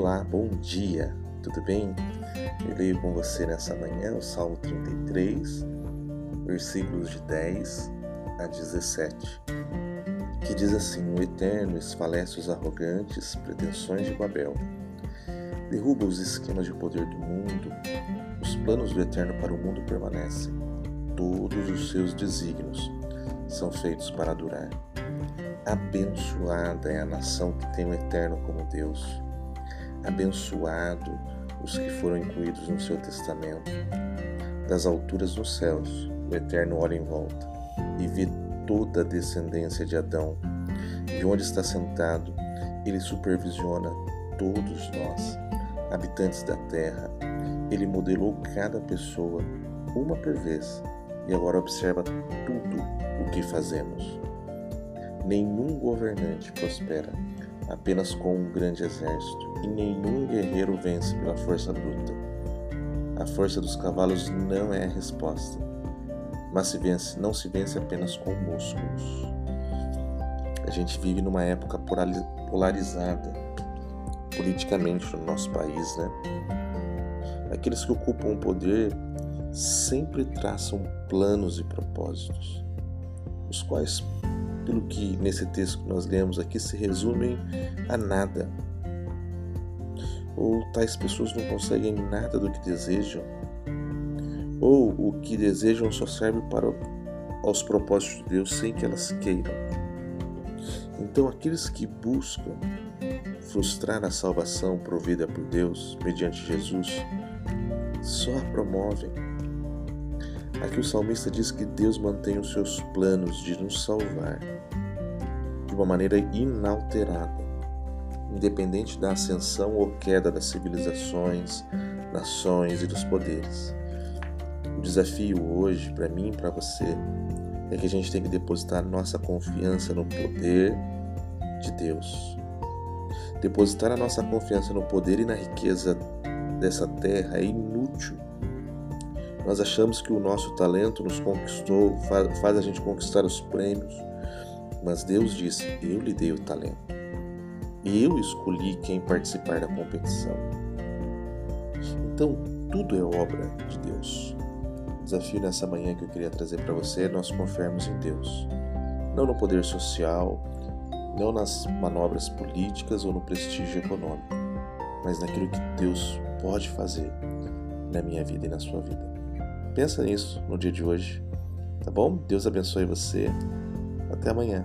Olá, bom dia, tudo bem? Eu leio com você nessa manhã o Salmo 33, versículos de 10 a 17, que diz assim: O Eterno esfalece os arrogantes pretensões de Babel, derruba os esquemas de poder do mundo, os planos do Eterno para o mundo permanecem, todos os seus desígnios são feitos para durar. Abençoada é a nação que tem o Eterno como Deus abençoado os que foram incluídos no seu testamento. Das alturas dos céus, o Eterno olha em volta e vê toda a descendência de Adão. De onde está sentado, ele supervisiona todos nós, habitantes da terra. Ele modelou cada pessoa, uma por vez, e agora observa tudo o que fazemos. Nenhum governante prospera apenas com um grande exército, e nenhum guerreiro vence pela força bruta. A força dos cavalos não é a resposta, mas se vence, não se vence apenas com músculos. A gente vive numa época polarizada politicamente no nosso país, né? Aqueles que ocupam o poder sempre traçam planos e propósitos, os quais pelo que nesse texto que nós lemos aqui se resumem a nada. Ou tais pessoas não conseguem nada do que desejam, ou o que desejam só serve para aos propósitos de Deus sem que elas queiram. Então, aqueles que buscam frustrar a salvação provida por Deus mediante Jesus só a promovem Aqui o salmista diz que Deus mantém os seus planos de nos salvar de uma maneira inalterada, independente da ascensão ou queda das civilizações, nações e dos poderes. O desafio hoje, para mim e para você, é que a gente tem que depositar nossa confiança no poder de Deus. Depositar a nossa confiança no poder e na riqueza dessa terra é inútil nós achamos que o nosso talento nos conquistou, faz a gente conquistar os prêmios, mas Deus disse: Eu lhe dei o talento. Eu escolhi quem participar da competição. Então, tudo é obra de Deus. O desafio nessa manhã que eu queria trazer para você é nós confiarmos em Deus. Não no poder social, não nas manobras políticas ou no prestígio econômico, mas naquilo que Deus pode fazer na minha vida e na sua vida. Pensa nisso no dia de hoje, tá bom? Deus abençoe você. Até amanhã.